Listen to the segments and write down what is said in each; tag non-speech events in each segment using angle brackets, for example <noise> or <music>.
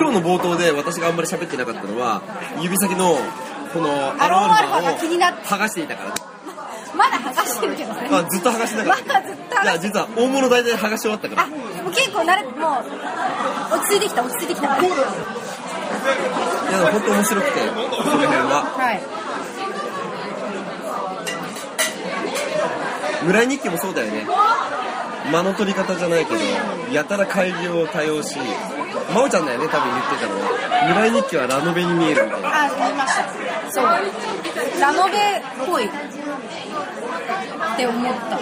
今日の冒頭で私があんまり喋ってなかったのは指先のこのアロンアルが気になっァを剥がしていたからまだ剥がしてるけどね。あずっと剥がしてなかったまだずっと剥いや実は大物大体剥がし終わったから。あもう結構慣れもう落ち着いてきた落ち着いてきた。はいいや本当面白くてその辺は。村井日記もそうだよね間の取り方じゃないけどやたら改良を多用し真央ちゃんだよね多分言ってたのは。村井日記はラノベに見えるみたいな。あ見ましたそう。ラノベっぽいって思った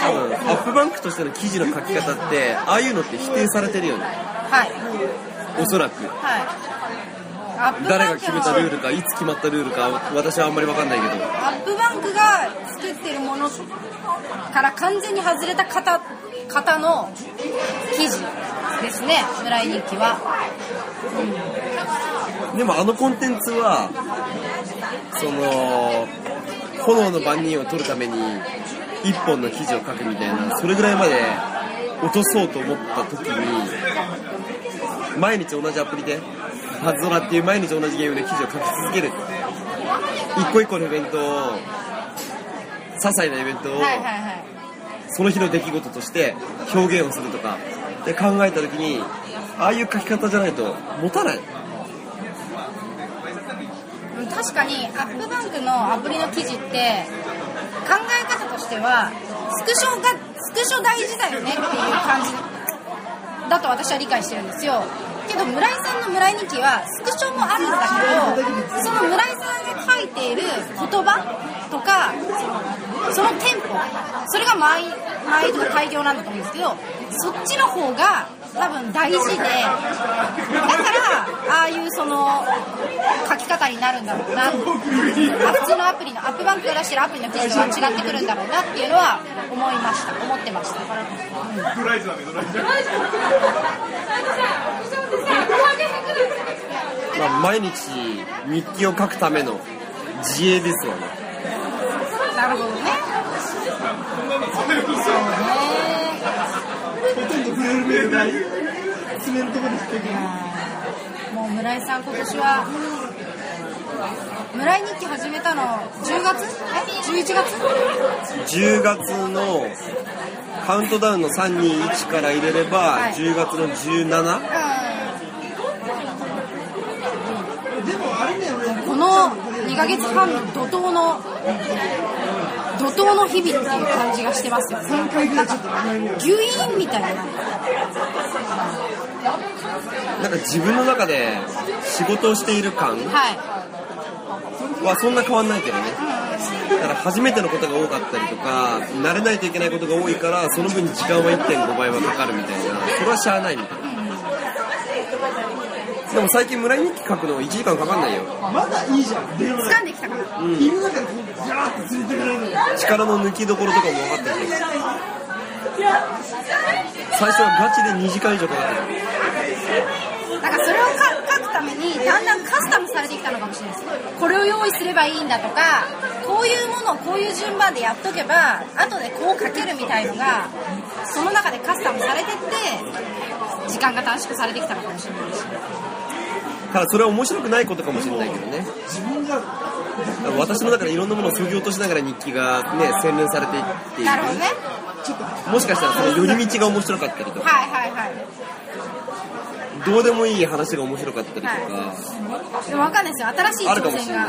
多分アップバンクとしての記事の書き方ってああいうのって否定されてるよね。はい。おそらく。はい誰が決めたルールかいつ決まったルールか私はあんまり分かんないけど。アップバンクが作ってるものから完全に外れた方方の記事ですね村井日記は。でもあのコンテンツはその炎の番人を取るために一本の記事を書くみたいなそれぐらいまで落とそうと思った時に毎日同じアプリでパズドラっていう毎日同じゲームで記事を書き続ける。一個一個のイベントを些細なイベントをはいはいはい。その日の出来事として表現をするとか。で考えた時にああいう書き方じゃないと持たない。うん確かにアップバンクのアプリの記事って考え方としてはスクショがスクショ大事だよねっていう感じだと私は理解してるんですよけど村井さんの村井日記はスクショもあるんだけどその村井さんが書いている言葉とかそのテンポそれが間合い間合いとか開業なんだと思うんですけどそっちの方が多分大事でだからああいうその書き方になるんだろうなあ普通のアプリのアップバンクが出してるアプリの記事とは違ってくるんだろうなっていうのは思いました思ってました、<laughs> まあ、毎日日記を書くための自衛ですわね。なるほどね。そうねもう村井さん今年は村井日記始めたの10月？え？11月？10月のカウントダウンの321から入れれば、はい。10月の17この2ヶ月半の怒涛の怒涛の日々っていう感じがしてますよ。なんかギュイーンみたいな。なんか自分の中で仕事をしている感はい。はそんな変わんないけどね。だから初めてのことが多かったりとか慣れないといけないことが多いからその分時間は1.5倍はかかるみたいな。それはしゃあないみたい。なでも最近村井日記書くの1時間かかんないよ。まだいいじゃん。電話掴んできたから犬だからこうガーッと連れてくれるの。力の抜きどころとかも分かってる。最初はガチで2時間以上かかってる。なんかそれをか書くためにだんだんカスタムされてきたのかもしれないです。これを用意すればいいんだとかこういうものをこういう順番でやっとけば後でこう書けるみたいのがその中でカスタムされてって時間が短縮されてきたのかもしれないしただそれは面白くないことかもしれないけどね。自分が私の中でいろんなものを削ぎ落としながら日記がね洗練されていっていなるほどね。るもしかしたらその寄り道が面白かったりとか。はいはいはい。どうでもいい話が面白かったりとか、でもわかんないですよ。新しい挑戦が。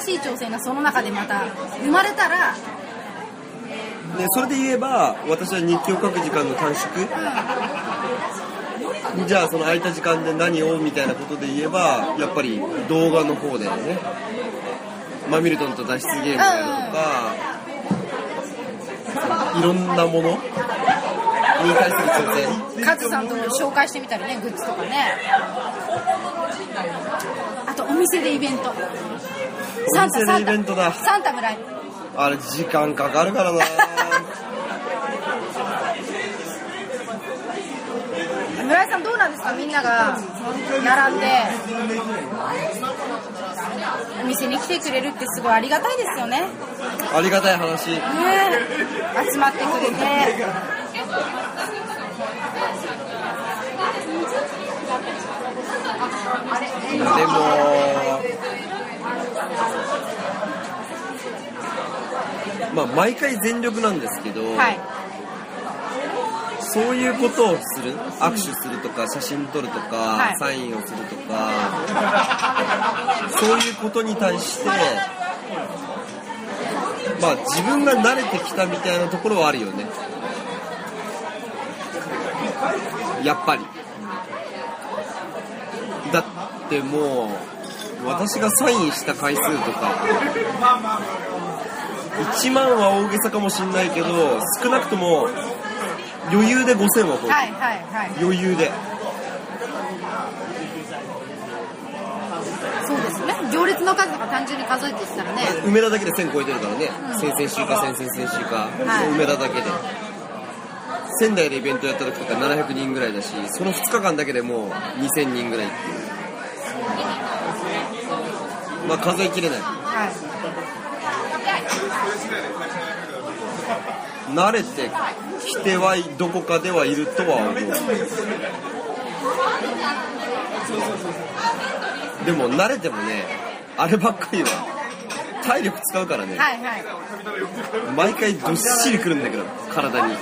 新しい挑戦がその中でまた生まれたら。ね、それで言えば私は日記を書く時間の短縮じゃあその空いた時間で何をみたいなことで言えばやっぱり動画の方だよねマミルトンと脱出ゲームとかいろんなもの？に対する挑戦？カズさんと紹介してみたりねグッズとかね。あとお店でイベント。サンタお店でイベントだ。サンタ村井あれ時間かかるからな村井さんどうなんですか？みんなが並んで。お店に来てくれるってすごいありがたいですよね。ありがたい話。ね。集まってくれて。でもまあ毎回全力なんですけど、はい。そういうことをする握手するとか写真撮るとか、はい。サインをするとかそういうことに対してまあ自分が慣れてきたみたいなところはあるよね。やっぱり。だってもう私がサインした回数とか1万は大げさかもしんないけど少なくとも余裕で5000は超えはいはいはい。余裕で。そうですね。行列の数とか単純に数えていったらね。梅田だけで1000超えてるからね、先々週か先々先週か、はい。梅田だけで。仙台でイベントやった時とか700人ぐらいだしその2日間だけでもう2000人ぐらいっていう。まあ数えきれない。はい慣れてきてはどこかではいるとは思う。でも慣れてもねあればっかりは体力使うからね、はいはい。毎回どっしりくるんだけど体に。ず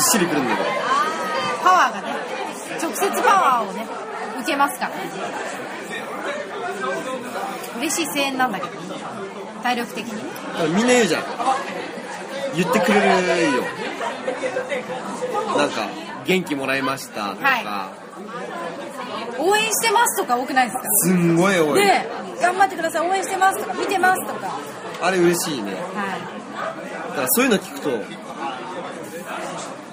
っしりくるんだけど。パワーがね直接パワーをね受けますから嬉しい声援なんだけど体力的にね。みんな言うじゃん言ってくれるよ。なんか元気もらいましたとか、は応援してますとか多くないですか？すんごい多い、で頑張ってください。応援してますとか見てますとか。あれ嬉しいね。はだからそういうの聞くと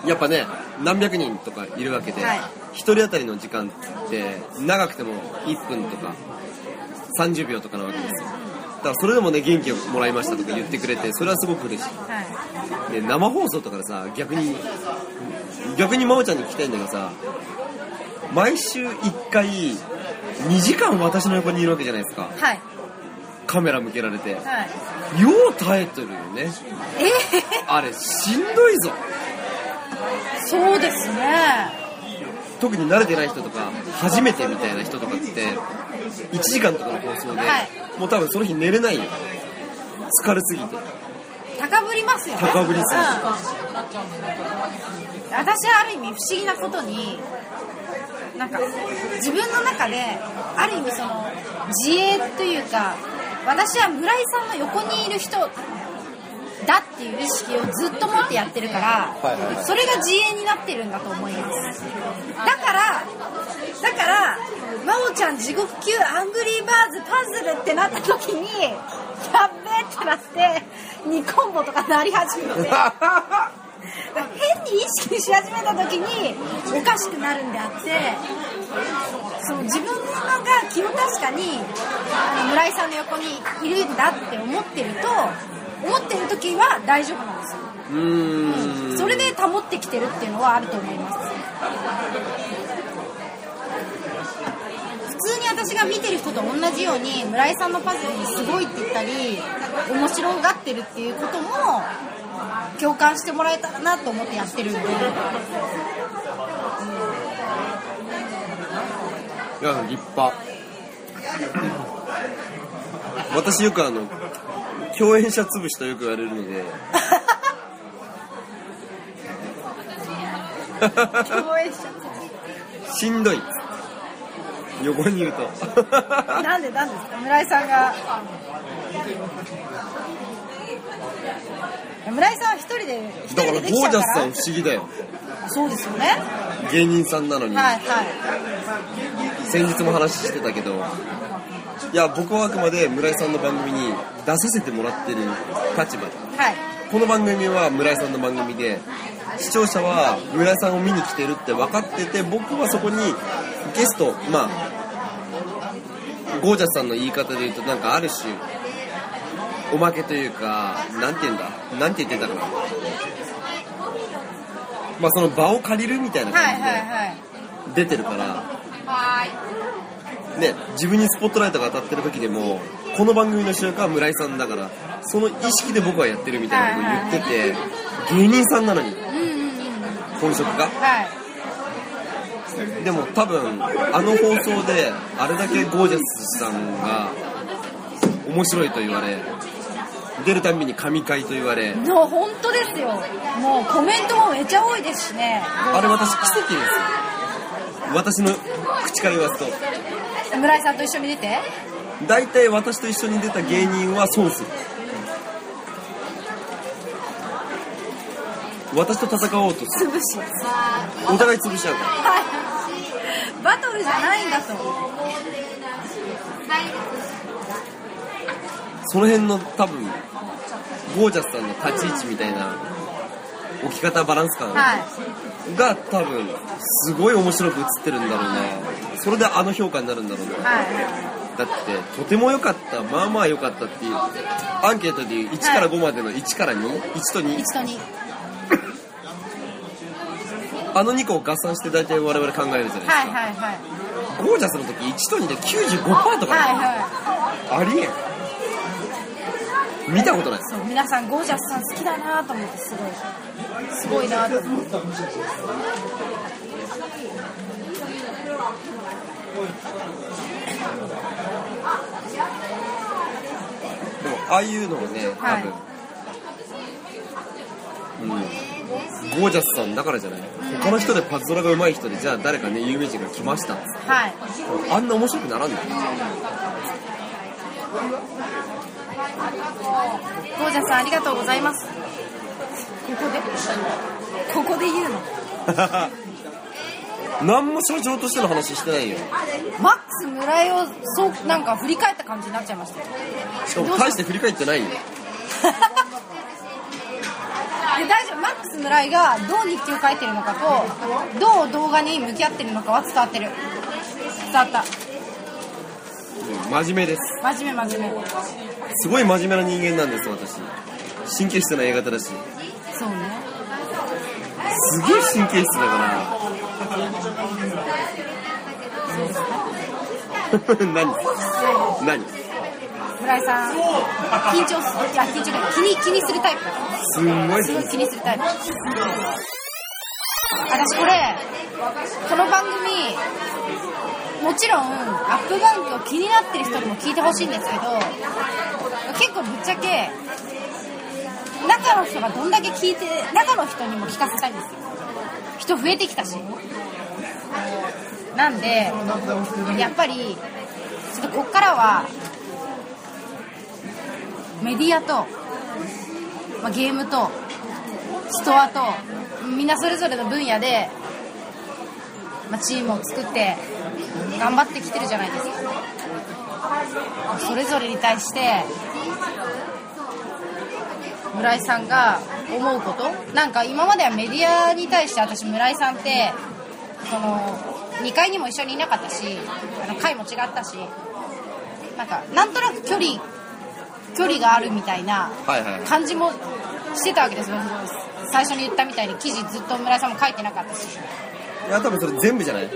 やっぱね何百人とかいるわけで、はい。1人当たりの時間って長くても1分とか30秒とかなわけですよだからそれでもね元気をもらいましたとか言ってくれてそれはすごく嬉しい。いはい。で生放送とかでさ逆に逆に真央ちゃんに聞きたいんだけどさ毎週1回2時間私の横にいるわけじゃないですか。はい。カメラ向けられて。よはい。う耐えてるよね。え？あれしんどいぞ。ー、そうですね。特に慣れてない人とか初めてみたいな人とかって1時間とかの放送で、はい。もう多分その日寝れないよ。疲れすぎて。高ぶりますよね。高ぶりすぎうん。私はある意味不思議なことになんか自分の中である意味その自衛というか私は村井さんの横にいる人だっていう意識をずっと持ってやってるから、それが自衛になってるんだと思います。だからだから真央ちゃん地獄級アングリーバーズパズルってなった時にやっべえってなって2コンボとかなり始めて。変に意識し始めた時におかしくなるんであってそう自分が気を確かにあの村井さんの横にいるんだって思ってると思ってる時は大丈夫なんですよ。うーん。それで保ってきてるっていうのはあると思います。普通に私が見てる人と同じように村井さんのパズルにすごいって言ったり面白がってるっていうことも共感してもらえたらなと思ってやってるんで。いや立派。<coughs> 私よくあの共演者潰しとよく言われるので。共演者し。んどい。横にいると。なんでなんですか？村井さんが。村井さんは一人で一だからゴージャスさん不思議だよ。そうですよね。芸人さんなのに、はいはい。先日も話してたけどいや僕はあくまで村井さんの番組に出させてもらってる立場。ではい。この番組は村井さんの番組で視聴者は村井さんを見に来てるって分かってて僕はそこにゲストまあゴージャスさんの言い方で言うとなんかある種おまけというかなんて言うんだ？なんて言ってたかな？まあその場を借りるみたいなはい感じではいはい。出てるから。はいね、自分にスポットライトが当たってる時でもこの番組の主役は村井さんだからその意識で僕はやってるみたいなことを言ってて芸人さんなのに本職が。はい。でも多分あの放送であれだけゴージャスさんが面白いと言われ出るたんびに神回と言われもう本当ですよ。もうコメントもめっちゃ多いですしね。あれ私奇跡です。よ私の口から言わすと村井さんと一緒に出て。大体私と一緒に出た芸人は損する。私と戦おうと潰し。お互い潰しちゃう。からはい。バトルじゃないんだと。その辺の多分ゴージャスさんの立ち位置みたいな置き方バランス感。はい。が多分すごい面白く映ってるんだろうなそれであの評価になるんだろうなはい。だってとても良かった。まあまあ良かったっていうアンケートでいう1から5までの1から21と2一度に <laughs> あの2個を合算して大体我々考えるじゃないですか、はいはいはい。ゴージャスの時1と2で95%とか、はいはありえん見たことない。いそう皆さんゴージャスさん好きだなと思ってすごい。すごいなと思って。でもああいうのをね多分、はいうん、ゴージャスさんだからじゃない？他の人でパズドラが上手い人でじゃあ誰かね有名人が来ました。はい。あんな面白くならん。のゴージャスさんありがとうございます。ここで？ここで言うの？<laughs> 何も社長としての話してないよ。マックス村井をそうなんか振り返った感じになっちゃいました。よしかも大して振り返ってないよ。<laughs> で大丈夫。マックス村井がどう日記を書いてるのかとどう動画に向き合ってるのかは伝わってる。伝わった真面目です。真面目真面目。すごい真面目な人間なんです私。神経質な A 型だし。そうね。すげえ神経質だから。<laughs> 何？何？村井さん緊張すいや緊張じゃない。気に気にするタイプ。すんごい。すごい気にするタイプ。私これこの番組もちろんアップバンクを気になってる人にも聞いてほしいんですけど結構ぶっちゃけ中の人がどんだけ聞いて中の人にも聞かせたいんですよ。人増えてきたし。なんでやっぱりちょっとこっからはメディアと、まあ、ゲームとストアとみんなそれぞれの分野で、まあ、チームを作って頑張ってきてるじゃないですか。それぞれに対して村井さんが思うこと？なんか今まではメディアに対して私村井さんってその2階にも一緒にいなかったしあの階も違ったしなんかなんとなく距離距離があるみたいな感じもしてたわけですよ。最初に言ったみたいに記事ずっと村井さんも書いてなかったしいや多分それ全部じゃない。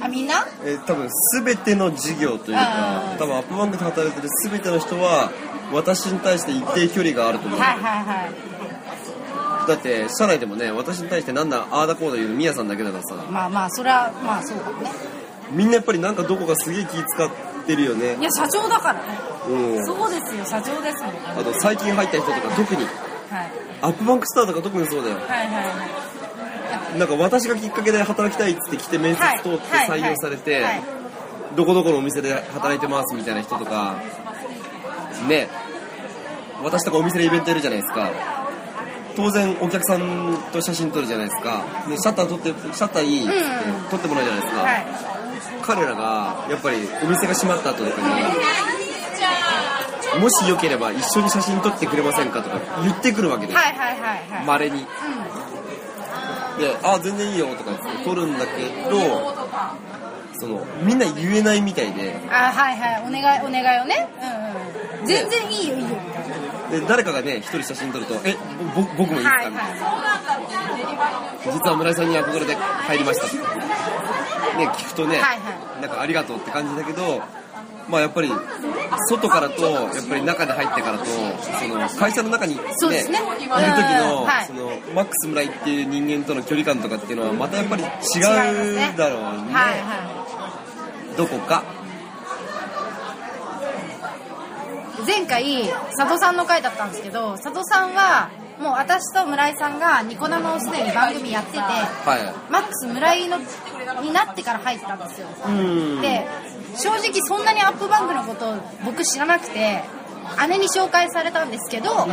あみんな？えー多分全ての事業というかうん多分アップバンクで働いてる全ての人は私に対して一定距離があると思う、はいはいはい。だって社内でもね私に対してなんだああだこうだ言うのみやさんだけだからさ。まあまあそれはまあそうかもね。みんなやっぱりなんかどこかすげえ気使ってるよね。いや社長だからね。うん。そうですよ社長ですもんはあと最近入った人とか特に。い。アップバンクスターとか特にそうだよ。はいはいはいなんか私がきっかけで働きたいっつって来て面接通ってはい採用されてはい。どこどこのお店で働いてますみたいな人とかね。私とかお店でイベントやるじゃないですか。当然お客さんと写真撮るじゃないですか。でシャッター撮ってシャッターいいっつってうん撮ってもらうじゃないですか、はい。彼らがやっぱりお店が閉まった後とかにもしよければ一緒に写真撮ってくれませんかとか言ってくるわけですまれに。うんで、あ、全然いいよとか言って撮るんだけど、その、みんな言えないみたいで、あはいはい。お願いお願いをね。うんうん。全然いいよいいよ。で、誰かがね、一人写真撮ると、え、ぼ僕もいいですか、はいみたい。な。は実は村井さんに憧れて入りました。ね、聞くとね、はいはなんかありがとうって感じだけど、まあやっぱり、外からとやっぱり中で入ってからとその会社の中に、ね、そうですね。いる時うんの,、はい。そのマックス村井っていう人間との距離感とかっていうのはまたやっぱり違うだろうね。はいはどこか。い前回佐渡さんの回だったんですけど佐渡さんはもう私と村井さんがニコ生をすでに番組やっててはマックス村井のになってから入ったんですよ。で正直そんなにアップバンクのことを僕知らなくて姉に紹介されたんですけど、ん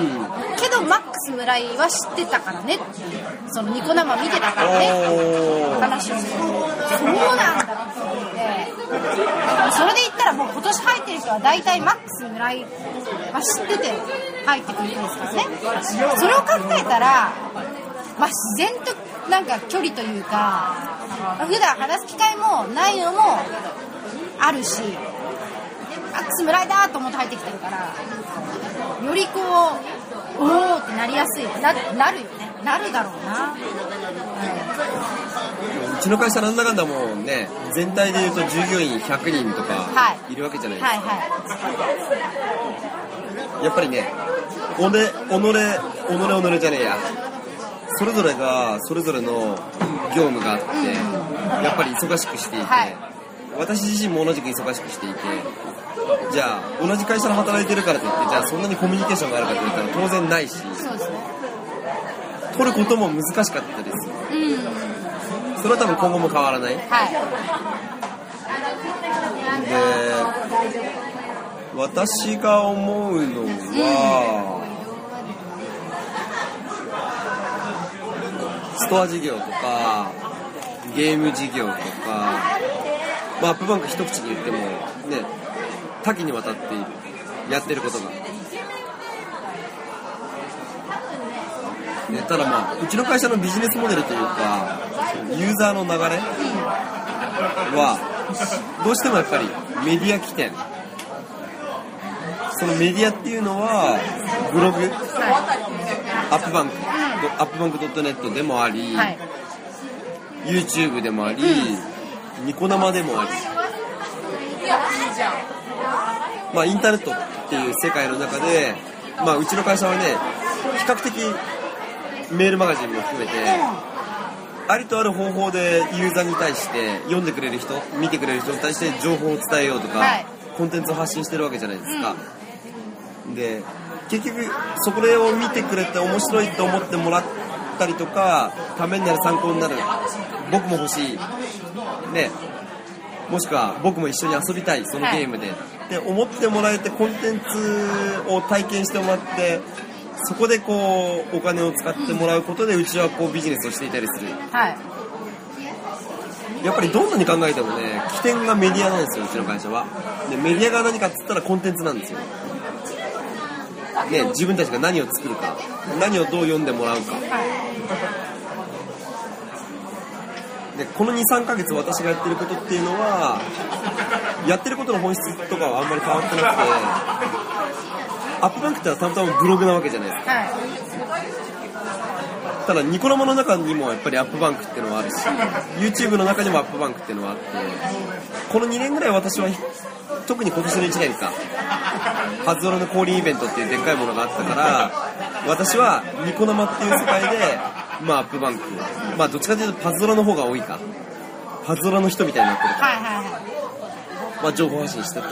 けどマックス村井は知ってたからねそのニコ生見てたからね話をしてそうなんだと思ってそれで言ったらもう今年入ってる人は大体マックス村井は知ってて入ってくるんですからね。それを考えたら、まあ、自然となんか距離というか普段話す機会もないのもあるしマックス村井だと思って入ってきてるからよりこうおおってなりやすいななるよね。なるだろうな、うちの会社なんだかんだもうね全体でいうと従業員100人とかはい。いるわけじゃないですか、はいはやっぱりねおね己己己じゃねえや。それぞれがそれぞれの業務があって、やっぱり忙しくしていて、はい私自身も同じく忙しくしていてじゃあ同じ会社で働いてるからといってじゃあそんなにコミュニケーションがあるかといったら当然ないしいそうですね。取ることも難しかったです。うん。それは多分今後も変わらない。ではい。私が思うのは、ストア事業とかゲーム事業とか、まあ、アップバンク一口に言ってもね多岐にわたっているやってることが、ね、ただまあうちの会社のビジネスモデルというかユーザーの流れはどうしてもやっぱりメディア起点。そのメディアっていうのはブログアップバンクアップバンク .net でもあり、はい。YouTube でもあり、ニコ生でもありまあインターネットっていう世界の中で、まあ、うちの会社はね比較的メールマガジンも含めてありとある方法でユーザーに対して読んでくれる人見てくれる人に対して情報を伝えようとか、はい。コンテンツを発信してるわけじゃないですか、で結局そこを見てくれて面白いと思ってもらったりとかためになる参考になる僕も欲しいねもしくは僕も一緒に遊びたいそのゲームで、で思ってもらえてコンテンツを体験してもらってそこでこうお金を使ってもらうことでうちはこうビジネスをしていたりする。はい。やっぱりどんなに考えてもね起点がメディアなんですようちの会社は。でメディアが何かっつったらコンテンツなんですよ。ね自分たちが何を作るか何をどう読んでもらうかでこの23ヶ月私がやってることっていうのはやってることの本質とかはあんまり変わってなくてアップバンクってのはたまたまブログなわけじゃないですか。はい。ただニコ生の中にもやっぱりアップバンクっていうのはあるし YouTube の中にもアップバンクっていうのはあってこの2年ぐらい私は特に今年の1年かハズドラの降臨イベントっていうでっかいものがあったから私はニコ生っていう世界でまあアップバンク。まあどっちかというとパズドラの方が多いか。パズドラの人みたいになってるはいはいはい。まあ、情報発信してた、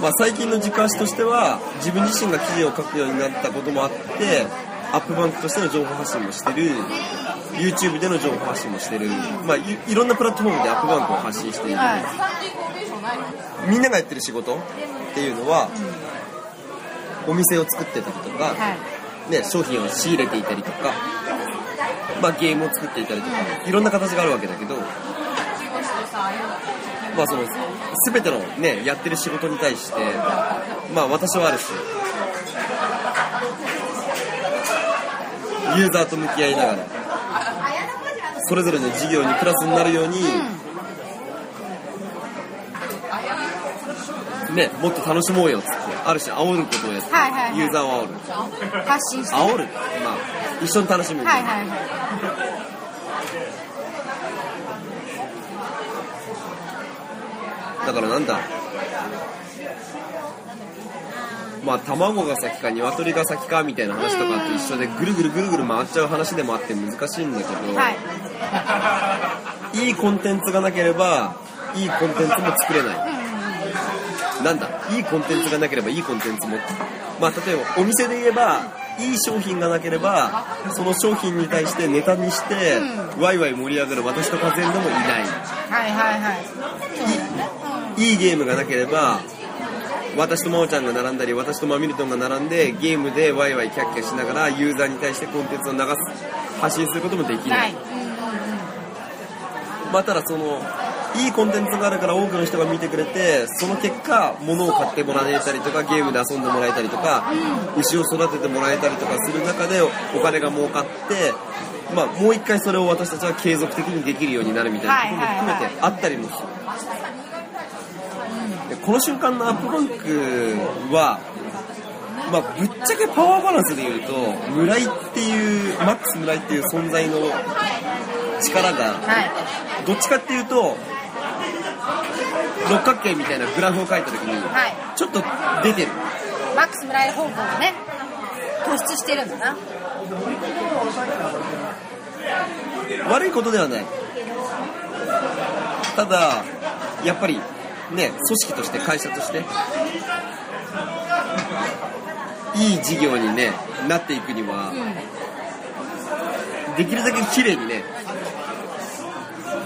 まあ、最近の軸足としては自分自身が記事を書くようになったこともあってアップバンクとしての情報発信もしてる。YouTube での情報発信もしてる、まあ、いいろんなプラットフォームでアップバンクを発信している、はいみんながやってる仕事っていうのは、お店を作ってたりとか、はい。ね、商品を仕入れていたりとか、まあ、ゲームを作っていたりとかいろんな形があるわけだけど、まあ、その全ての、ね、やってる仕事に対して、まあ、私はあるしユーザーと向き合いながらそれぞれの事業にプラスになるように、ね、もっと楽しもうよっつってある種煽ることをやって、ユーザーを煽る。発信して。煽る。まあ一緒に楽しむ。はいいはいはいだからなんだ？まあ卵が先か鶏が先かみたいな話とかと一緒でぐるぐるぐるぐる回っちゃう話でもあって難しいんだけど、はい。いいコンテンツがなければいいコンテンツも作れない、なんだ？いいコンテンツがなければいいコンテンツも。まあ例えばお店で言えばいい商品がなければその商品に対してネタにして、ワイワイ盛り上がる私とカズエンドもいない。はいはいはい。いいゲームがなければ私と真央ちゃんが並んだり私とマミルトンが並んでゲームでワイワイキャッキャしながらユーザーに対してコンテンツを流す発信することもできない。い、まあ、ただそのいいコンテンツがあるから多くの人が見てくれてその結果物を買ってもらえたりとかゲームで遊んでもらえたりとか、牛を育ててもらえたりとかする中でお金が儲かって、まあ、もう一回それを私たちは継続的にできるようになるみたいなことも含めてあったりもする。でこの瞬間のアップバンクは、まあ、ぶっちゃけパワーバランスで言うと村井っていうマックス村井っていう存在の力がはい。どっちかっていうと六角形みたいなグラフを書いた時にはい。ちょっと出てる。マックス村井方向がね突出してるんだな。悪いことではない。ただやっぱりね組織として会社としていい事業にねなっていくにはできるだけ綺麗にね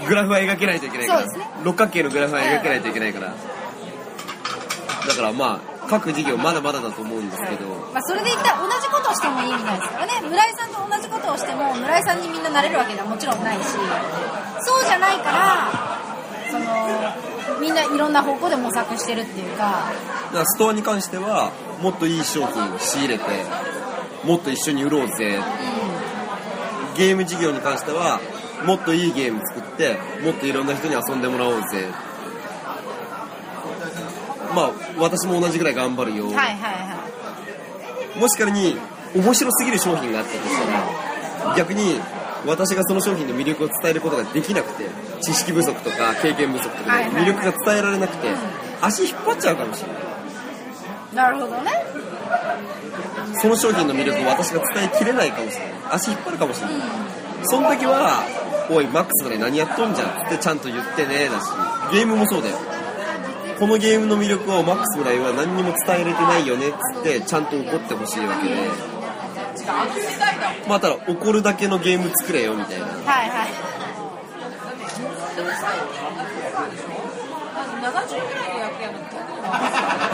グラフは描けないといけないから、ね。六角形のグラフは描けないといけないから。だからまあ各事業まだまだだと思うんですけど。まあ、それで言ったら同じことをしてもいいみたいですからね。村井さんと同じことをしても村井さんにみんななれるわけではもちろんないし。そうじゃないからそのみんないろんな方向で模索してるっていうか。だからストアに関してはもっといい商品を仕入れてもっと一緒に売ろうぜ。ゲーム事業に関してはもっといいゲーム作ってもっといろんな人に遊んでもらおうぜ。まあ私も同じぐらい頑張るよ、はいはいはもし仮に面白すぎる商品があったとしたら逆に私がその商品の魅力を伝えることができなくて知識不足とか経験不足とか魅力が伝えられなくて足引っ張っちゃうかもしれない。いなるほどね。その商品の魅力を私が伝えきれないかもしれない。足引っ張るかもしれない。その時は「おいマックスまで何やっとんじゃん」ってちゃんと言ってねだし。ゲームもそうだよ。このゲームの魅力をマックスぐらいは何にも伝えれてないよねっつってちゃんと怒ってほしいわけで。まあただ怒るだけのゲーム作れよみたいな。はいはい。だ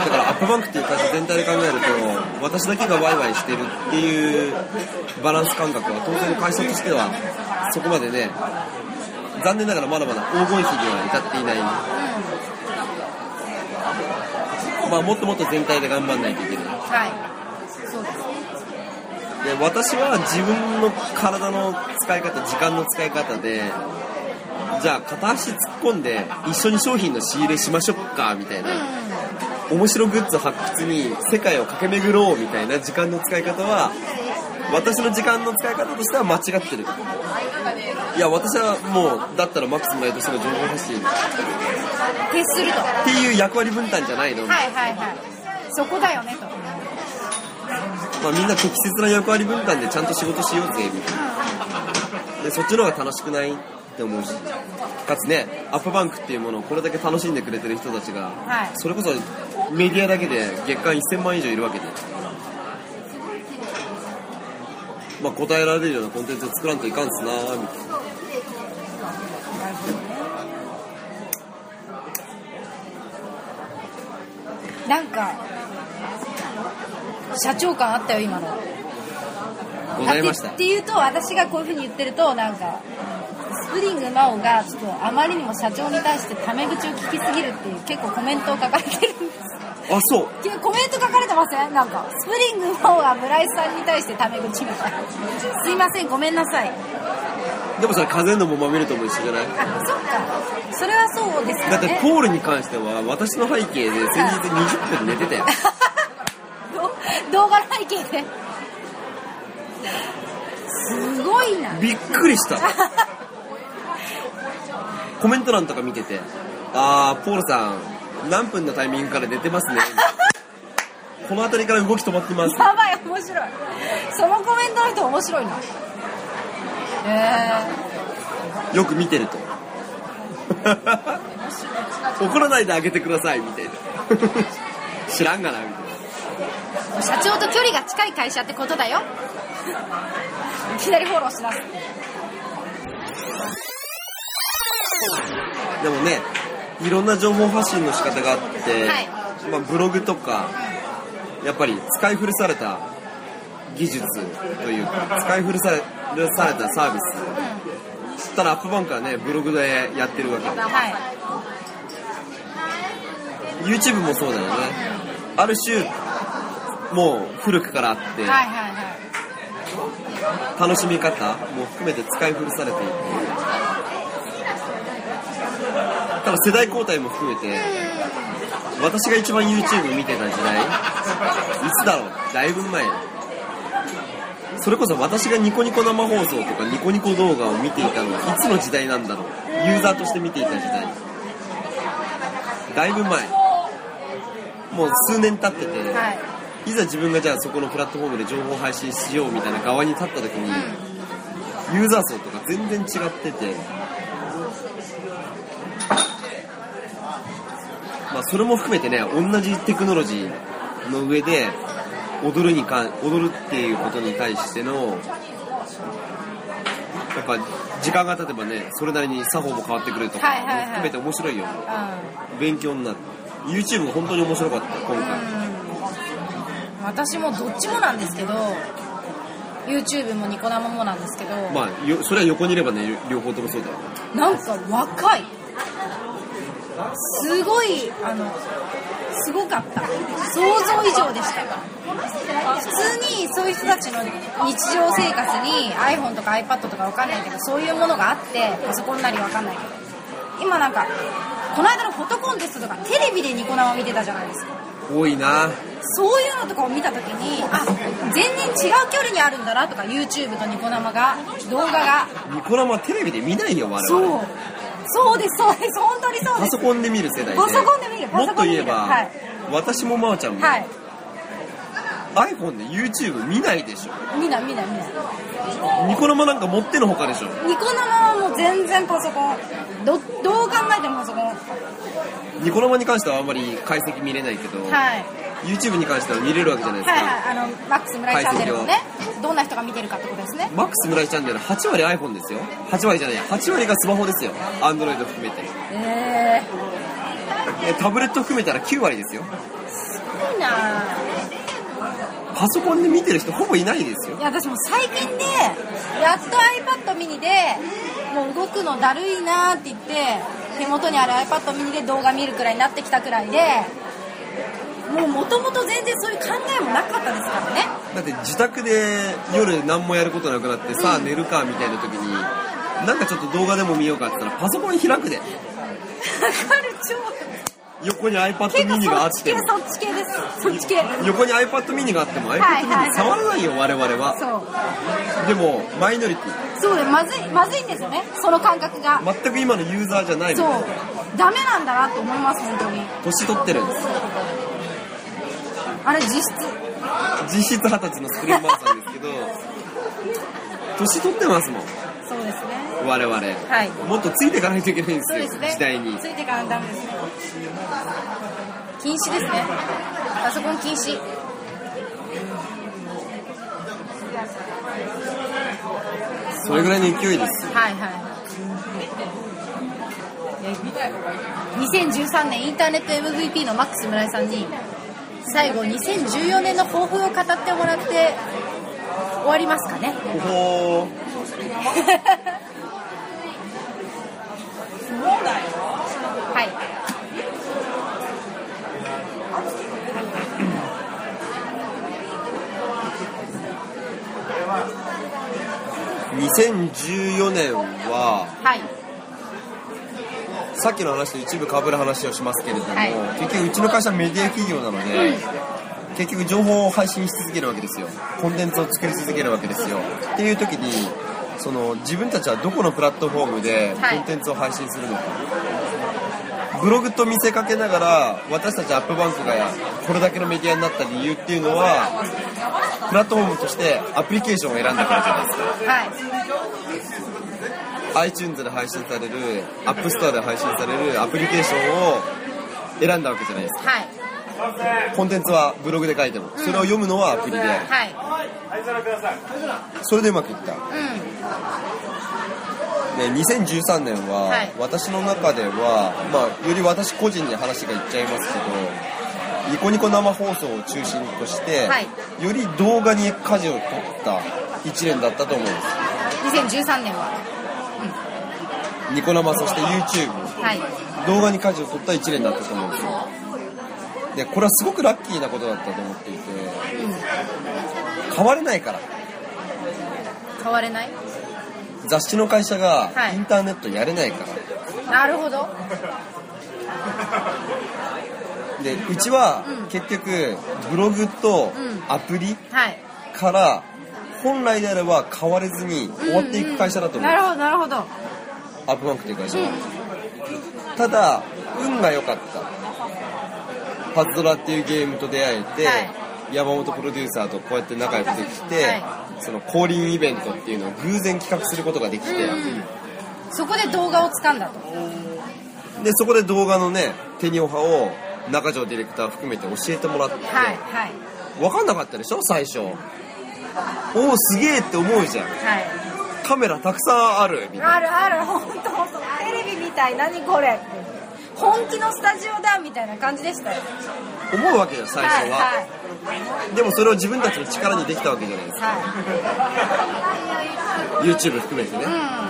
からアップバンクっていう会社全体で考えると私だけがワイワイしてるっていうバランス感覚は当然会社としてはそこまでね残念ながらまだまだ黄金比には至っていない。まあもっともっと全体で頑張んないといけない。はい。そうですで私は自分の体の使い方時間の使い方でじゃあ片足突っ込んで一緒に商品の仕入れしましょうかみたいな面白グッズ発掘に世界を駆け巡ろうみたいな時間の使い方は私の時間の使い方としては間違ってる。いや私はもうだったらマックス村井としての情報発信。っ徹すると。はていう役割分担じゃないの、いはいはい。そこだよねと。まあ、みんな適切な役割分担でちゃんと仕事しようぜみたいなでそっちの方が楽しくないって思うしかつねアップバンクっていうものをこれだけ楽しんでくれてる人たちが、はい。それこそメディアだけで月間1000万以上いるわけで、まあ、答えられるようなコンテンツを作らんといかんっすなーみたいな。なんか社長感あったよ今の。ございました。っていうと私がこういうふうに言ってるとなんかスプリング真央がちょっとあまりにも社長に対してタメ口を聞きすぎるっていう結構コメントを書かれてるんです。あそう。コメント書かれてません？なんかスプリング真央が村井さんに対してタメ口みたいな。すいませんごめんなさい。でもそれ風のもまみるとも一緒じゃない？あそっか。それはそうですだってよねポールに関しては私の背景で先日20分寝てたよ。<laughs> ど動画の背景で。すごいな。びっくりした <laughs> コメント欄とか見ててあーポールさん何分のタイミングから寝てますね。<laughs> この辺りから動き止まってます。やばい面白い。そのコメントの人面白いな。えよく見てると。怒らないであげてくださいみたいな。<laughs> 知らんがなみたいな。ー、社長と距離が近い会社ってことだよ。いきなりフォローしだすでもねいろんな情報発信の仕方があって、はい。まあ、ブログとかやっぱり使い古された技術というか使い古されされたサービス。たらアップバンクはねブログでやってるわけではい。YouTube もそうだよね。ある種もう古くからあって、はいはいはい。楽しみ方も含めて使い古されていてただ世代交代も含めて私が一番 YouTube 見てた時代いつだろう？だいぶ前。それこそ私がニコニコ生放送とかニコニコ動画を見ていたのはいつの時代なんだろう？ユーザーとして見ていた時代。だいぶ前。もう数年経ってて、いざ自分がじゃあそこのプラットフォームで情報配信しようみたい。な側に立った時に、ユーザー層とか全然違ってて、まあそれも含めてね、同じテクノロジーの上で、踊るにかん、踊るっていうことに対しての、やっぱ時間が経てばね、それなりに作法も変わってくるとか、はいはいはい含めて面白いよ。う勉強になる。YouTube も本当に面白かった、今回。ん私もどっちもなんですけど YouTube もニコ生もなんですけど、まあ、よそれは横にいればね、両方ともそうだよ。なんか若いすごいあのすごかった想像以上でした普通にそういう人たちの日常生活に iPhone とか iPad とかわかんないけどそういうものがあってパソコンなりわかんないけど今なんかこの間のフォトコンテストとかテレビでニコ生見てたじゃないですか多いなそういうのとかを見た時にあ全然違う距離にあるんだなとか YouTube とニコ生が動画がニコ生はテレビで見ないよ、我々。そうそうですそうです。本当にそうです。パソコンで見る世代で。パソコンで見るパもっとソコンで見る。言えば、はい。私もまおちゃんも、はい。iPhone で YouTube 見ないでしょ。見ない見ない見ない。ニコ生なんか持ってのほかでしょ。ニコ生はもう全然パソコンどどう考えてもパソコン。はニコ生に関してはあんまり解析見れないけど、いはい YouTube に関しては見れるわけじゃないですか。はいあのマックス村井チャンネルをねどんな人が見てるかってことですねマックス村井チャンネル8割 iPhone ですよ。8割じゃない、8割がスマホですよ。Android 含めて。ええタブレット含めたら9割ですよ。ー、すごいなパソコンで見てる人ほぼいないですよい。や私も最近でやっと iPad mini でもう動くのだるいなって言って手元にある iPad mini で動画見るくらいになってきたくらいでもうもともと全然そういう考えもなかったですからね。だって自宅で夜何もやることなくなってさあ寝るかみたいな時になんかちょっと動画でも見ようかって言ったらパソコン開くで。わかる超。横に iPad 結構 mini があそってもそっち系です。そっち系。横に iPad mini があっても iPad はいはい。mini 触らないよ我々は。そう。でもマイノリティ。そうでまずいまずいんですよね。その感覚が。全く今のユーザーじゃないそう。のダメなんだなって思います本当に。年取ってるんですあれ実質？実質二十歳のスクリーンマンさんですけど <laughs> 年取ってますもん。そうですね。我々。はい。もっとついていかないといけないんですよそうですね。時代に。ついていかないとダメですね禁止ですね。パソコン禁止。それぐらいの勢いです。はいはい。2013年インターネット MVP のマックス村井さんに最後2014年の抱負を語ってもらって終わりますかね。<laughs> はい。2014年ははいさっきの話と一部被る話をしますけれども、はい。結局うちの会社はメディア企業なので、結局情報を配信し続けるわけですよ。コンテンツを作り続けるわけですよ。っていう時にその自分たちはどこのプラットフォームではい。コンテンツを配信するのか、ブログと見せかけながら私たちアップバンクがこれだけのメディアになった理由っていうのはプラットフォームとしてアプリケーションを選んだからじゃないですか。はい iTunes で配信される App Store で配信されるアプリケーションを選んだわけじゃないですか。はい。コンテンツはブログで書いても。それを読むのはアプリで。あるはい。それでうまくい。ったうんで2013年は、はい。私の中では、まあ、より私個人に話がい。っちゃい。ますけどニコニコ生放送を中心として、はい。より動画に舵を取った1年だったと思うんです2013年はニコ生そして YouTube はい。動画に舵を取った1年だったと思うんですよ。でこれはすごくラッキーなことだったと思っていて。変われないから。変われない？雑誌の会社がはい。インターネットやれないから、なるほど。でうちはうん。結局ブログとうん。アプリはい。から本来であれば変われずに終わっていく会社だと思う、なるほどなるほどアップバンクという会社ただ運が良かった。パズドラっていうゲームと出会えて、はい。山本プロデューサーとこうやって仲良くできて、はその降臨イベントっていうのを偶然企画することができて、うんそこで動画を掴んだと。でそこで動画のね手にオハを中条ディレクター含めて教えてもらって、はいはい。分かんなかったでしょ最初。おおすげえって思うじゃん。はいカメラたくさんある。みたいなあるある。本当本当。テレビみたい。何これ。本気のスタジオだみたいな感じでしたよ。思うわけよ最初は、はいでもそれを自分たちの力にできたわけじゃないですか。は YouTube 含めてね。いは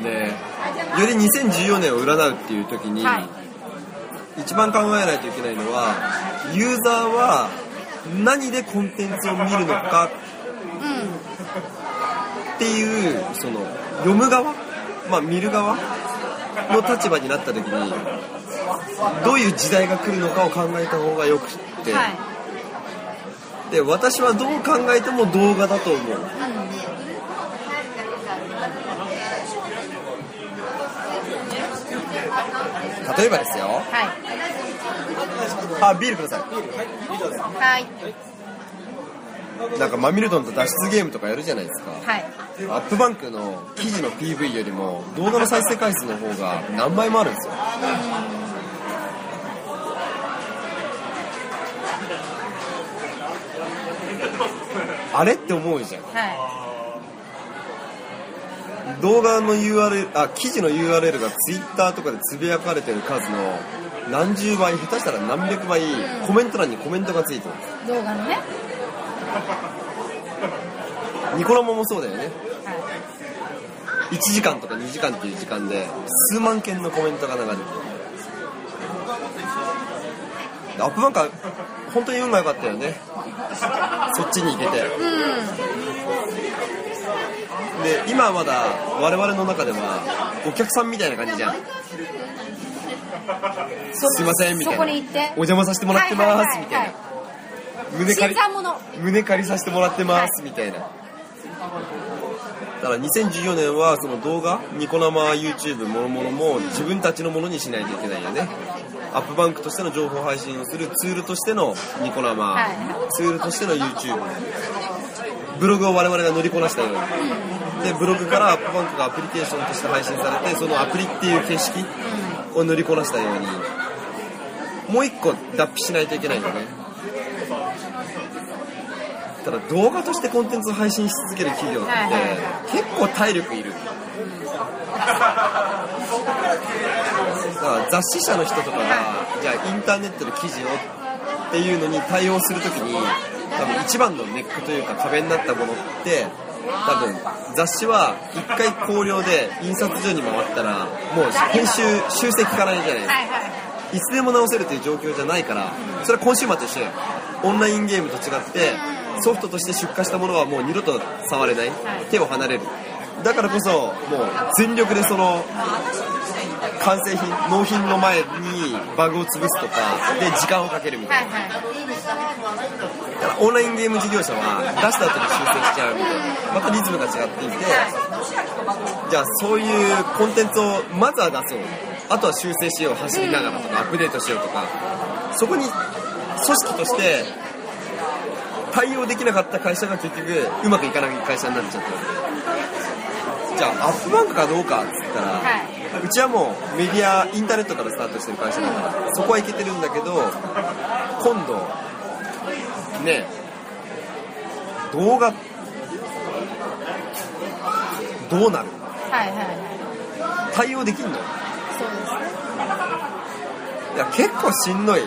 いでより2014年を占うっていう時に、はい。一番考えないといけないのはユーザーは何でコンテンツを見るのか。うんっていうその読む側まあ見る側の立場になった時にどういう時代が来るのかを考えた方がよくって、はい。で私はどう考えても動画だと思う。例えばですよ。はい。あビールくださはい。いなんかマミルトンと脱出ゲームとかやるじゃないですか。はいアップバンクの記事の PV よりも動画の再生回数の方が何倍もあるんですよ。あれって思うじゃん。は動画の URL あ記事の URL が Twitter とかでつぶやかれてる数の何十倍下手したら何百倍コメント欄にコメントがついてる。動画のねニコラモもそうだよね。は1時間とか2時間っていう時間で数万件のコメントが流れてる。アップバンカー本当に運が良かったよね。そっちに行けて。いうん。で今はまだ我々の中ではお客さんみたいな感じじゃん。そすいませんみたいな。そこに行って。お邪魔させてもらってますみたいな。胸借り胸借りさせてもらってますみたいなだから2014年はその動画ニコ生 YouTube もろもろも自分たちのものにしないといけないよね。アップバンクとしての情報配信をするツールとしてのニコ生、はい。ツールとしての YouTube ブログを我々が乗りこなしたようにでブログからアップバンクがアプリケーションとして配信されてそのアプリっていう形式を乗りこなしたように。もう一個脱皮しないといけないよねただ動画としてコンテンツを配信し続ける企業って結構体力いる。だから雑誌社の人とかがじゃあインターネットで記事をっていうのに対応するときに多分一番のネックというか壁になったものって多分雑誌は一回考慮で印刷所に回ったらもう編集修正効かないじゃないですか。いつでも直せるという状況じゃないからそれはコンシューマーとしてオンラインゲームと違ってソフトとして出荷したものはもう二度と触れない。手を離れる。だからこそもう全力でその完成品納品の前にバグを潰すとかで時間をかけるみたいな。はいはい。だからオンラインゲーム事業者は出した後に修正しちゃうみたいな。またリズムが違っていてじゃあそういうコンテンツをまずは出そう。あとは修正しよう走りながらとかアップデートしようとか。そこに組織として対応できなかった会社が結局うまくいかない会社になっちゃったわけで。じゃあアップバンクかどうかっつったら、はうちはもうメディアインターネットからスタートしてる会社だからそこはいけてるんだけど今度ね動画どうなる？はいはいはい。対応できんのいそうですね。や結構しんどい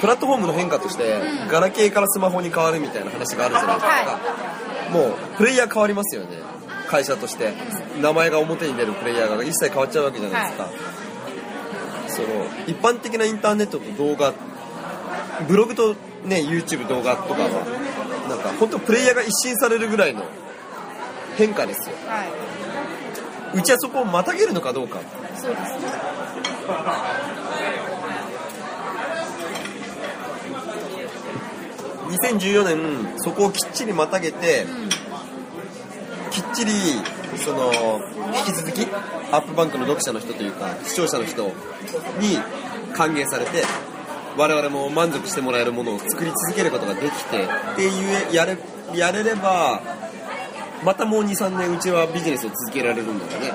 プラットフォームの変化として、うん。ガラケーからスマホに変わるみたいな話があるじゃないですか、もうプレイヤー変わりますよね。会社として。名前が表に出るプレイヤーが一切変わっちゃうわけじゃないですか、その一般的なインターネットと動画ブログとね YouTube 動画とかはなんか本当プレイヤーが一新されるぐらいの変化ですよ。はい。うちはそこをまたげるのかどうか。そうですね2014年そこをきっちりまたげてうん。きっちりその引き続きアップバンクの読者の人というか視聴者の人に還元されて我々も満足してもらえるものを作り続けることができてっていうやれやれればまたもう23年うちはビジネスを続けられるんだよね、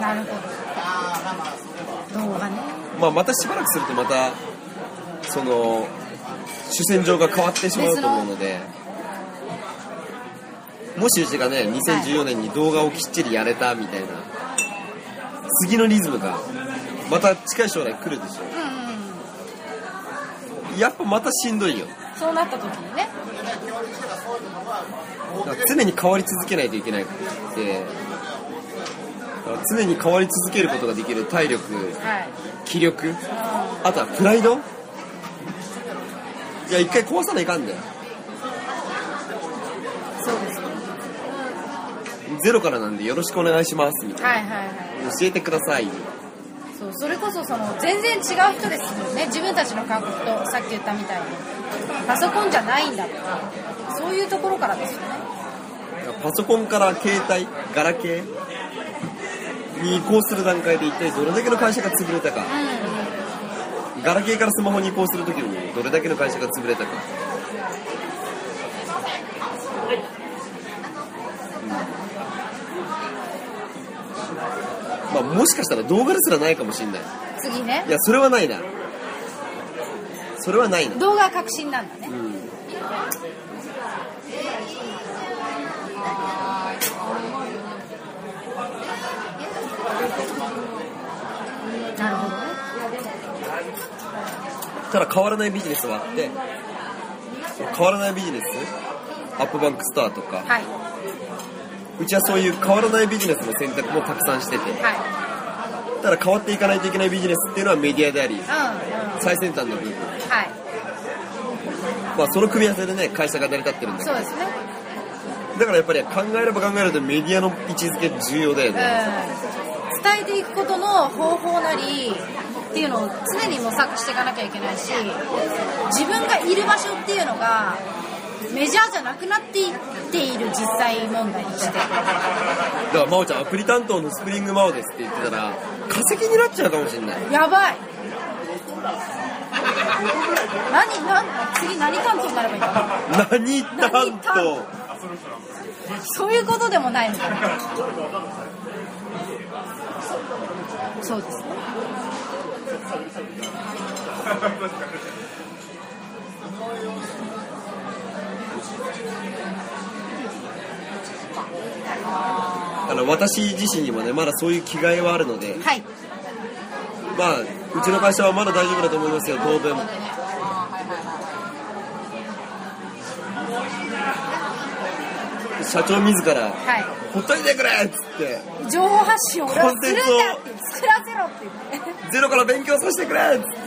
なるほど。動画ねまあ、またしばらくするとまたその主戦場が変わってしまうと思うのでもしうちがね2014年に動画をきっちりやれたみたいな次のリズムがまた近い将来来るでしょう。やっぱまたしんどいよ。そうなった時にね。常に変わり続けないといけないって常に変わり続けることができる体力はい。気力うあとはプライドいや一回壊さないかんだよんそうで。すねゼロからなんでよろしくお願いしますみたいな。はいはいはい。教えてください。そうそれこそその全然違う人ですよね。自分たちの感覚とさっき言ったみたいに。パソコンじゃないんだとか。そういうところからですよね。パソコンから携帯ガラケーに移行する段階で一体どれだけの会社が潰れたか。うガラケーからスマホに移行するときにどれだけの会社が潰れたか。まあもしかしたら動画ですらないかもしれない。ん次ね。いやそれはないな。それはないな。動画は革新なんだね。うん。なるほどねただ変わらないビジネスはあって変わらないビジネス？アップバンクスターとか。はい。うちはそういう変わらないビジネスの選択もたくさんしてて。はただ変わっていかないといけないビジネスっていうのはメディアでありいうんうん。最先端の部分。はい。まあその組み合わせでね会社が成り立ってるんだけど。そうですね。だからやっぱり考えれば考えるとメディアの位置づけ重要だようん。ね伝えていくことの方法なりっていうのを常に模索していかなきゃいけないし自分がいる場所っていうのがメジャーじゃなくなっていっている実際問題にして。だから真央ちゃんアプリ担当のスプリングマオですって言ってたら化石になっちゃうかもしれない。やばい。何何次何担当になればいいの何担当？そういうことでもないのかな。そうです。ねあの私自身にもねまだそういう気概はあるのではい。まあうちの会社はまだ大丈夫だと思いますよ当分。社長自らはい。ほっといてくれっつって情報発信を俺はするって作らせろって言って。ゼロから勉強させてくれっつっ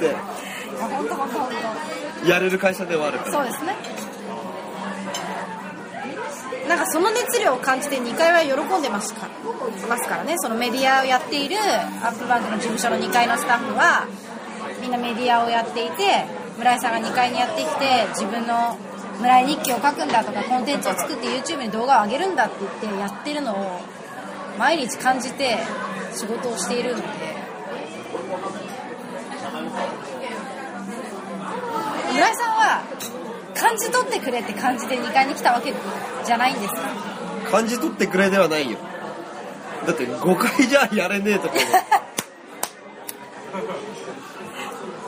やれる会社ではあるから。そうですね。なんかその熱量を感じて2階は喜んでますか？ますからね。そのメディアをやっているアップバンクの事務所の2階のスタッフはみんなメディアをやっていて村井さんが2階にやってきて自分の村井日記を書くんだとかコンテンツを作って YouTube に動画を上げるんだって言ってやってるのを毎日感じて仕事をしているので村井さんは感じ取ってくれって感じで2階に来たわけじゃないんですか？感じ取ってくれではないよ。だって5回じゃやれねえとか <laughs>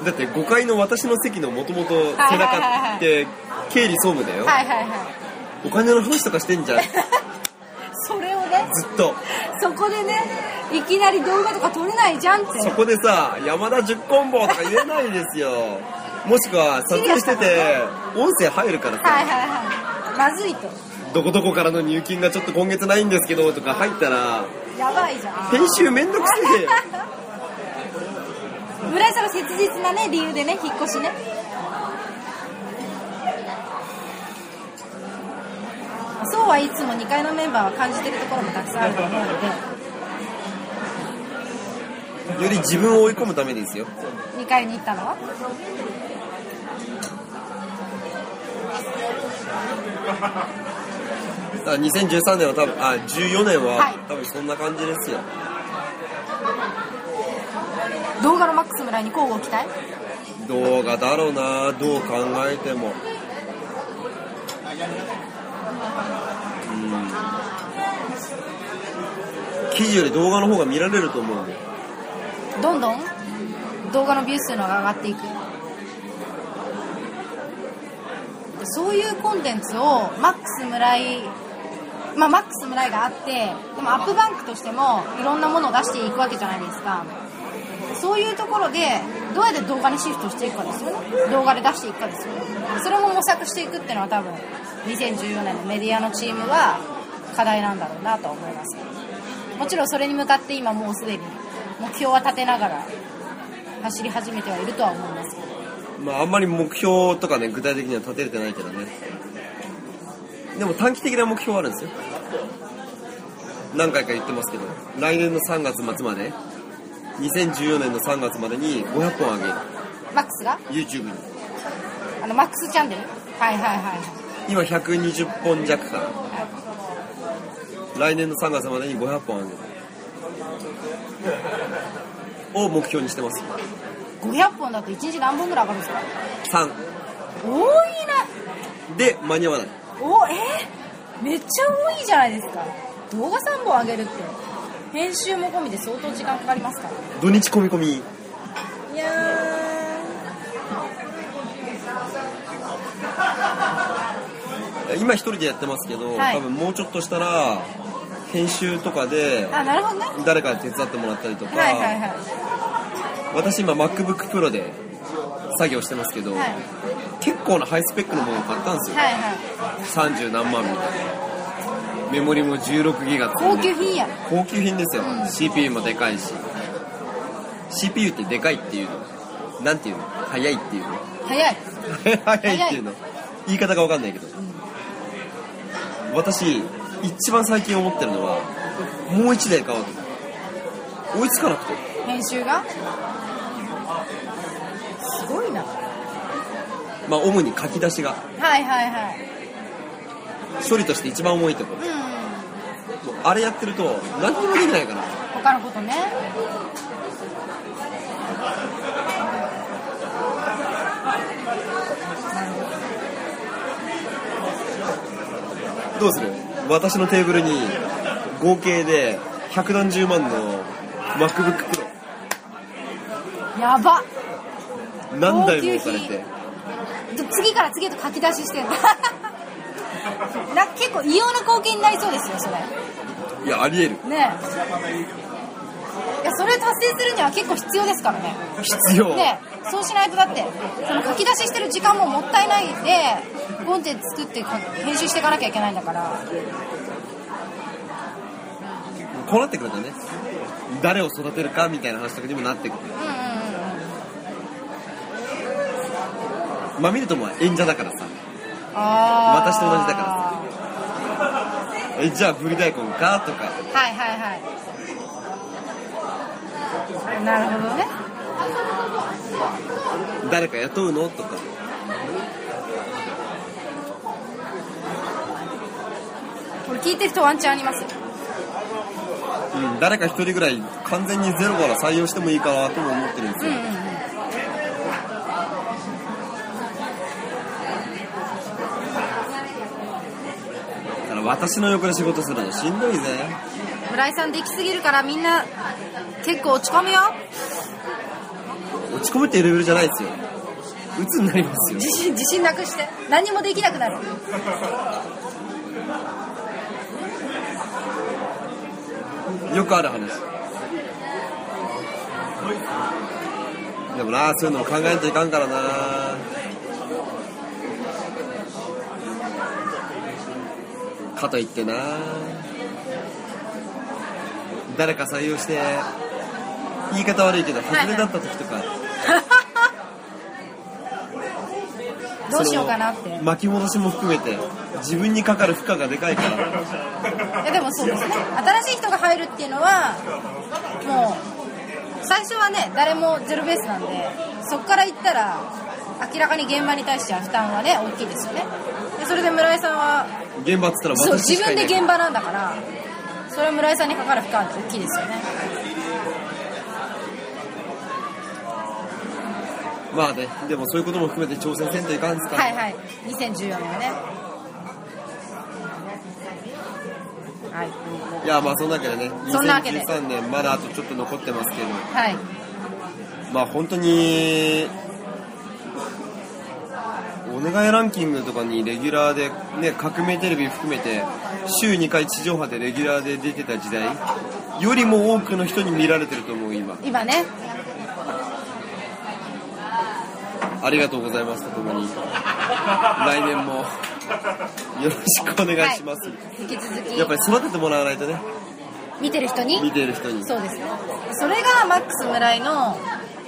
だって5階の私の席のもともと背中って経理総務だよ。はいはいはいお金の話とかしてんじゃん。ず <laughs> それをねっと。そこでねいきなり動画とか撮れないじゃんって。そこでさ山田10コンボとか言えないですよもしくは撮影してて音声入るからさ。はいはいはい。まずいと。どこどこからの入金がちょっと今月ないんですけどとか入ったらやばいじゃん。編集めんどくせえ。よ村井さんは切実なね理由でね引っ越しね。そうはいつも2階のメンバーは感じてるところもたくさんあると思うので。より自分を追い込むためですよ。2階に行ったの？はだから2013年は多分あ14年は、はい。多分そんな感じですよ。動画のマックス村井に交互期待？動画だろうなどう考えても。うん。記事より動画の方が見られると思うどんどん？動画のビュー数のが上がっていくそういうコンテンツをマックス村井まあマックス村井があってでもアップバンクとしてもいろんなものを出していくわけじゃないですか。そういうところでどうやって動画にシフトしていくかですよね。動画で出していくかですよね。それも模索していくっていうのは多分2014年のメディアのチームは課題なんだろうなと思います。もちろんそれに向かって今もうすでに目標は立てながら走り始めてはいるとは思います。まああんまり目標とかね具体的には立てれてないけどね。でも短期的な目標はあるんですよ。何回か言ってますけど来年の3月末まで2014年の3月までに500本あげる。マックスが？YouTube に。あのマックスチャンネル？はいはいはいはい。今120本弱かな。来年の3月までに500本あげる。を目標にしてます500本だと1日何本ぐらい上がるんですか？3多いな。で間に合わない。おえー？めっちゃ多いじゃないですか。動画3本上げるって。編集も込みで相当時間かかりますか？ら土日込み込み。いや今一人でやってますけど、はい。多分もうちょっとしたら編集とかで誰かに手伝ってもらったりとか、はいはいはい私今 MacBookPro で作業してますけど、はい。結構なハイスペックのものを買ったんですよ、はいはい。30何万みたいな。メモリも16ギガ高ね。級品や。高級品ですよ、うん。CPU もでかいし。CPU ってでかいっていう。のなんていうの？速いっていうの？早い。<laughs> 速いっていうの。言い方が分かんないけど、私一番最近思ってるのはもう一台買おうと。追いつかなくて編集が？すごいな。まあ主に書き出しが。はいはいはい。処理として一番重いところ。うんあれやってると何にもできないから。他のことね。どうする？私のテーブルに合計で百何十万の MacBookPro やば。何台も置かれて。で次から次へと書き出しして。る <laughs> な結構異様な光景になりそうですよそれ。いやありえる。ねえ。いやそれ達成するには結構必要ですからね。必要、ねえ。そうしないとだってその書き出ししてる時間ももったいないでコンテンツ作ってか編集していかなきゃいけないんだから。こうなってくるとね誰を育てるかみたいな話とかにもなってくる。うんうんうんまあ見るとも演者だからさ。あー。私と同じだからえじゃあブリ大根かとか？はいはいはい。なるほどね。誰か雇うの？とか。これ聞いてる人ワンチャンあります？ようん、誰か一人ぐらい完全にゼロから採用してもいいかなとも思ってるんですよ。うんうん私の横で仕事するのしんどいぜ。村井さんできすぎるからみんな結構落ち込むよ落ち込むっていうレベルじゃないですよ。鬱になりますよ。自信自信なくして何もできなくなるよくある話。でもな、そういうのも考えんといかんからな。かといってな。誰か採用して、言い方悪いけど、外れだった時とか、<laughs> どうしようかなって。巻き戻しも含めて、自分にかかる負荷がでかいから。いやでもそうですね。新しい人が入るっていうのはもう最初はね誰もゼロベースなんでそこから言ったら明らかに現場に対しては負担はね大きいですよね。でそれで村井さんは現場っつったらそう自分で現場なんだからそれは村井さんにかかる負荷って大きいですよね。まあね、でもそういうことも含めて挑戦せんといかんすか。はいはい。2014年はね。はい。いや、まあそんなわけでね、そんなわけで。2013年まだあとちょっと残ってますけど、はい。まあ本当に、お願いランキングとかにレギュラーで、ね、革命テレビ含めて、週2回地上波でレギュラーで出てた時代、よりも多くの人に見られてると思う、今。今ね。ありがとうございますとともに、来年もよろしくお願いします。引き続き。やっぱり育ててもらわないとね、見てる人に？見ている人に。そうですね。それがマックス村井の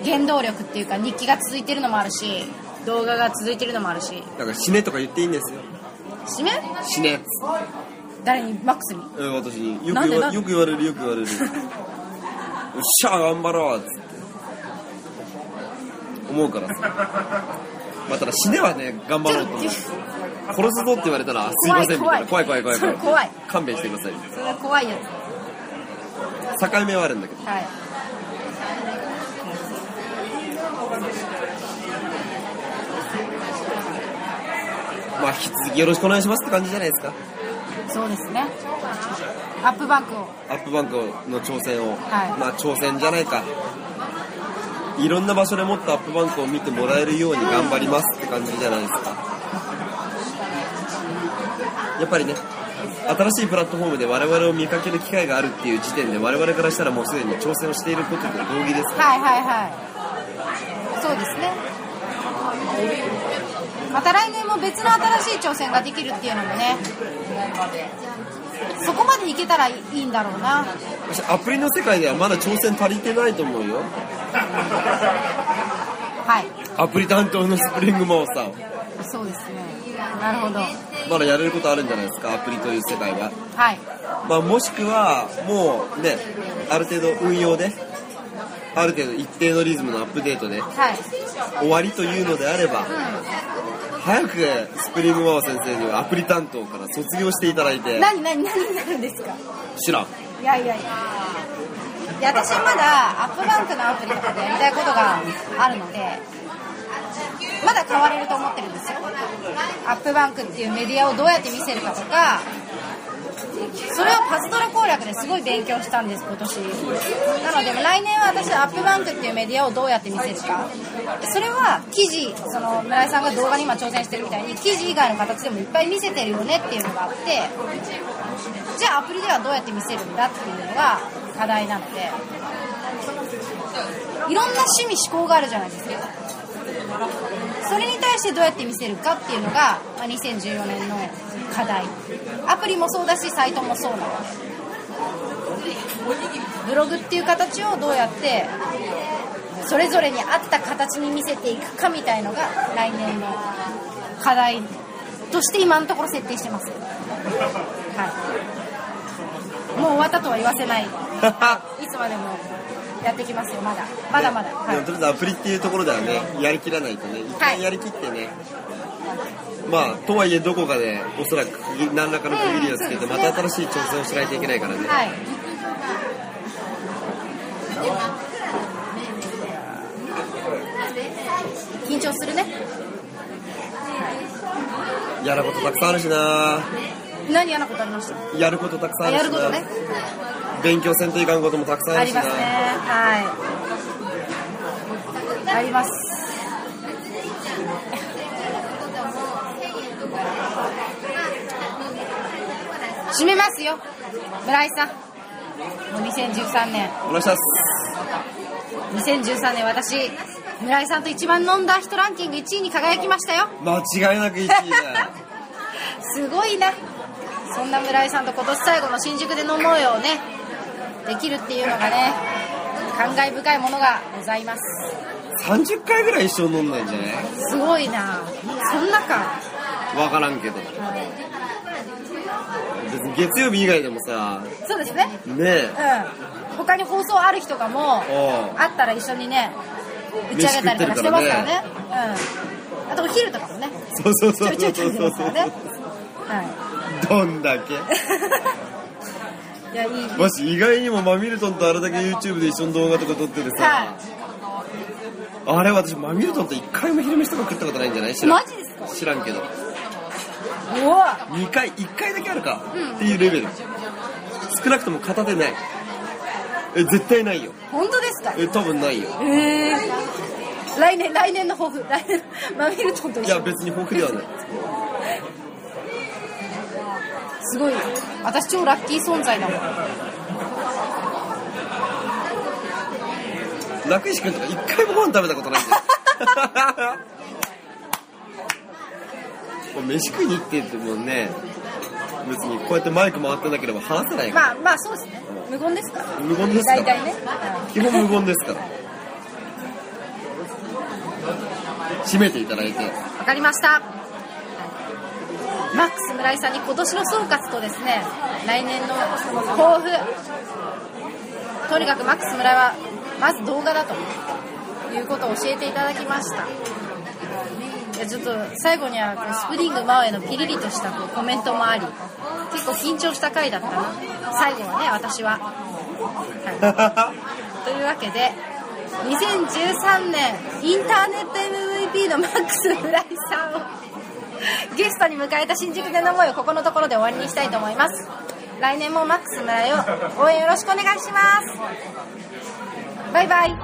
原動力っていうか日記が続いてるのもあるし動画が続いてるのもあるし。だから死ねとか言っていいんですよ。締め？死ね。誰にマックスに？うん私に。よなんでなんでく言わよく言われるよく言われる。よっしゃ頑張ろうっつって。思うからさ。まあただ死ねはね頑張ろうと思う。ちょっ殺すぞって言われたらすいませんみたいな。怖い怖い。怖いそれ怖い。勘弁してください。それは怖いや境目はあるんだけど。つはいまあ引き続きよろしくお願いしますって感じじゃないですか。そうですね。アップバンクを。アップバンクの挑戦を、はい。まあ挑戦じゃないか。いろんな場所でもっとアップバンクを見てもらえるように頑張りますって感じじゃないですか。やっぱりね新しいプラットフォームで我々を見かける機会があるっていう時点で我々からしたらもうすでに挑戦をしていることと同義ですはいはいはい。そうですねまた来年も別の新しい挑戦ができるっていうのもね。そこまでいけたらいいんだろうな。私アプリの世界ではまだ挑戦足りてないと思うよ。はい。アプリ担当のスプリングモーをそうですね。なるほど。まだやれることあるんじゃないですか？アプリという世界ははい。まあ、もしくはもうねある程度運用である程度一定のリズムのアップデートではい。終わりというのであれば早くスプリングマオ先生にはアプリ担当から卒業していただいて。何何何になるんですか？知らん。いやいやいや。いや私はまだアップバンクのアプリとかでやりたいことがあるのでまだ変われると思ってるんですよ。アップバンクっていうメディアをどうやって見せるかとかそれをパズドラ攻略ですごい勉強したんです今年。なので来年は私はアップバンクっていうメディアをどうやって見せるか。それは記事その村井さんが動画に今挑戦してるみたいに記事以外の形でもいっぱい見せてるよねっていうのがあってじゃあアプリではどうやって見せるんだっていうのが課題なので。いろんな趣味思考があるじゃないですか。それに対してどうやって見せるかっていうのが、まあ、2014年の課題。アプリもそうだしサイトもそうな。のでブログっていう形をどうやってそれぞれに合った形に見せていくかみたいのが来年の課題として今のところ設定してます。はい。もう終わったとは言わせない。<laughs> いつまでもやってきますよまだ。まだまだ、はいでもとりあえずアプリっていうところではねやりきらないとね一はい。回やりきってね、まあとはいえどこかでおそらく何らかの区切りをつけてまた新しい挑戦をしないといけないからね、はい。緊張するね。やることたくさんあるしな。何嫌なことありました？やることたくさんあるしな。やることね勉強せんといかんこともたくさんあります。ねはいあります。締めますよ。村井さん。もう2013年お願いします2013年私村井さんと一番飲んだ人ランキング1位に輝きましたよ。間違いなく1位だ。<laughs> すごいねそんな村井さんと今年最後の新宿で飲もうよをねできるっていうのがね感慨深いものがございます。30回ぐらい一緒に飲んだんじゃない？すごいな。そんなか。わからんけど。別に月曜日以外でもさ。そうですね。ねえ。うん。他に放送ある日とかもあったら一緒にね打ち上げたりとかしてますからね。うん。あとお昼とかもね。そうそうそうちょいちょいちょい出ますからね。はどんだけ？い <laughs> いやいい。もし意外にもマミルトンとあれだけ YouTube で一緒に動画とか撮っててさ、はあれ私マミルトンと一回も昼飯とか食ったことないんじゃない？知らん。マジですか？知らんけど。いおお2回1回だけあるか、うん。っていうレベル。少なくとも片手ない。え絶対ないよ。本当ですか？え多分ないよ。へえ来年来年の抱負。来年マミルトンと一緒。いや別に豊富ではないすごい私超ラッキー存在だもん。楽石君とか一回もご飯食べたことない飯食いに行ってってもうね。別にこうやってマイク回ってなければ話せないから、まあまあそうですね。無言ですか？ら無言ですか？ら大体ね。基本無言ですから。締めていただいて。わかりましたマックス村井さんに今年の総括とですね来年の抱負とにかくマックス村井はまず動画だということを教えていただきました。いやちょっと最後にはスプリングマオへのピリリとしたコメントもあり結構緊張した回だったな。最後はね私は、はい、<laughs> というわけで2013年インターネット MVP のマックス村井さんをゲストに迎えた新宿での思いをここのところで終わりにしたいと思います。来年もマックス村井を応援よろしくお願いします。バイバイ。